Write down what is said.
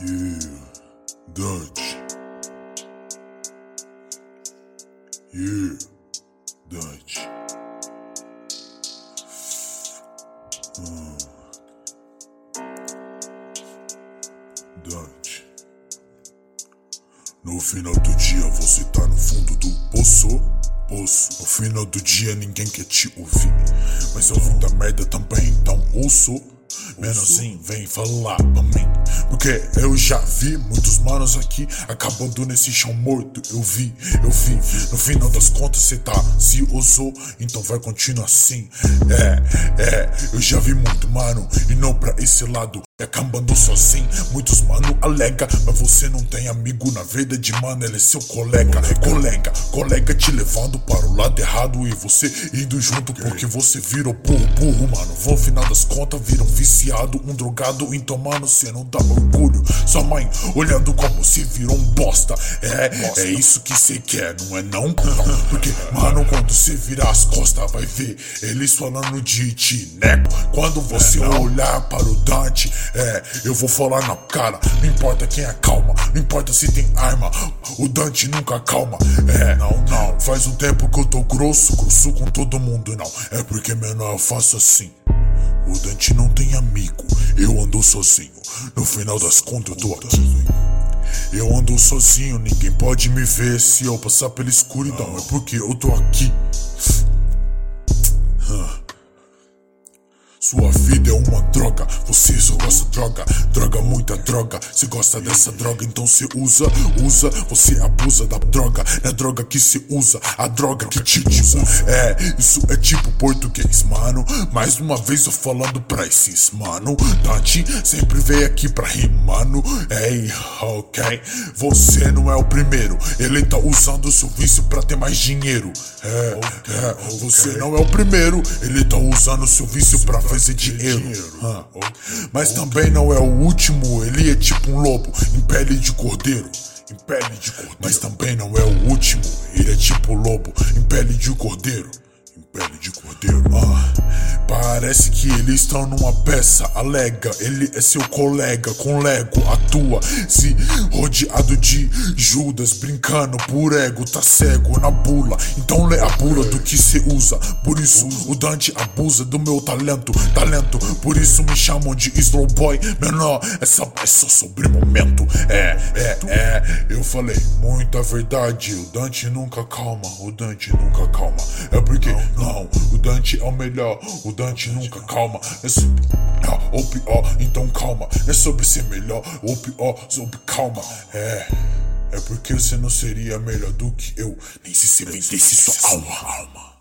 Yeah, Dutch. Yeah, Dutch. Dutch. No final do dia você tá no fundo do poço. Poço. No final do dia ninguém quer te ouvir. Mas ouvindo a merda também, então ouço. Menos assim, vem falar pra mim. Porque eu já vi muitos manos aqui acabando nesse chão morto. Eu vi, eu vi. No final das contas, cê tá se usou, então vai continuar assim. É, é, eu já vi muito, mano. E não pra esse lado. É acabando sozinho, muitos mano alega Mas você não tem amigo na verdade, mano Ele é seu colega, colega, colega te levando para o lado errado E você indo junto porque você virou burro, burro, mano No final das contas vira um viciado, um drogado Então, mano, cê não dá orgulho Sua mãe olhando como se virou um bosta É, é isso que cê quer, não é não? Porque, mano, quando cê virar as costas vai ver Eles falando de tineco Quando você olhar para o Dante é, eu vou falar na cara, não importa quem é calma, não importa se tem arma, o Dante nunca calma. É, não, não, faz um tempo que eu tô grosso, grosso com todo mundo, não. É porque menor eu faço assim. O Dante eu ando sozinho. No final das contas eu tô aqui. Eu ando sozinho, ninguém pode me ver se eu passar pela escuridão. É porque eu tô aqui. Sua vida é uma droga, você só gosta de droga, droga, muita droga. Você gosta dessa droga, então você usa, usa, você abusa da droga. É a droga que você usa, a droga que te usa. É, isso é tipo português, mano. Mais uma vez eu falando pra esses, mano. Dante sempre veio aqui pra rir, mano. Ei, ok. Você não é o primeiro, ele tá usando o seu vício pra ter mais dinheiro. É, é, você não é o primeiro, ele tá usando o seu vício pra fazer dinheiro. Mas também não é o último, ele tipo um lobo em pele de cordeiro. Em pele de cordeiro. Mas também não é o último, ele é tipo lobo em pele de cordeiro. Em pele de cordeiro. Ah. Parece que eles estão numa peça, alega. Ele é seu colega, com Lego, atua. Se rodeado de Judas, brincando por ego, tá cego na bula. Então lê a bula do que se usa. Por isso o Dante abusa do meu talento, talento. Por isso me chamam de Slow Boy menor. Essa é só sobre momento. É, é, é. Eu falei muita verdade. O Dante nunca calma, o Dante nunca calma. É porque, não, o Dante é o melhor. O Dante nunca calma. É sobre ou pior, então calma. É sobre ser melhor ou pior, sobre calma. É. É porque você não seria melhor do que eu, nem se você vendesse sua alma. alma.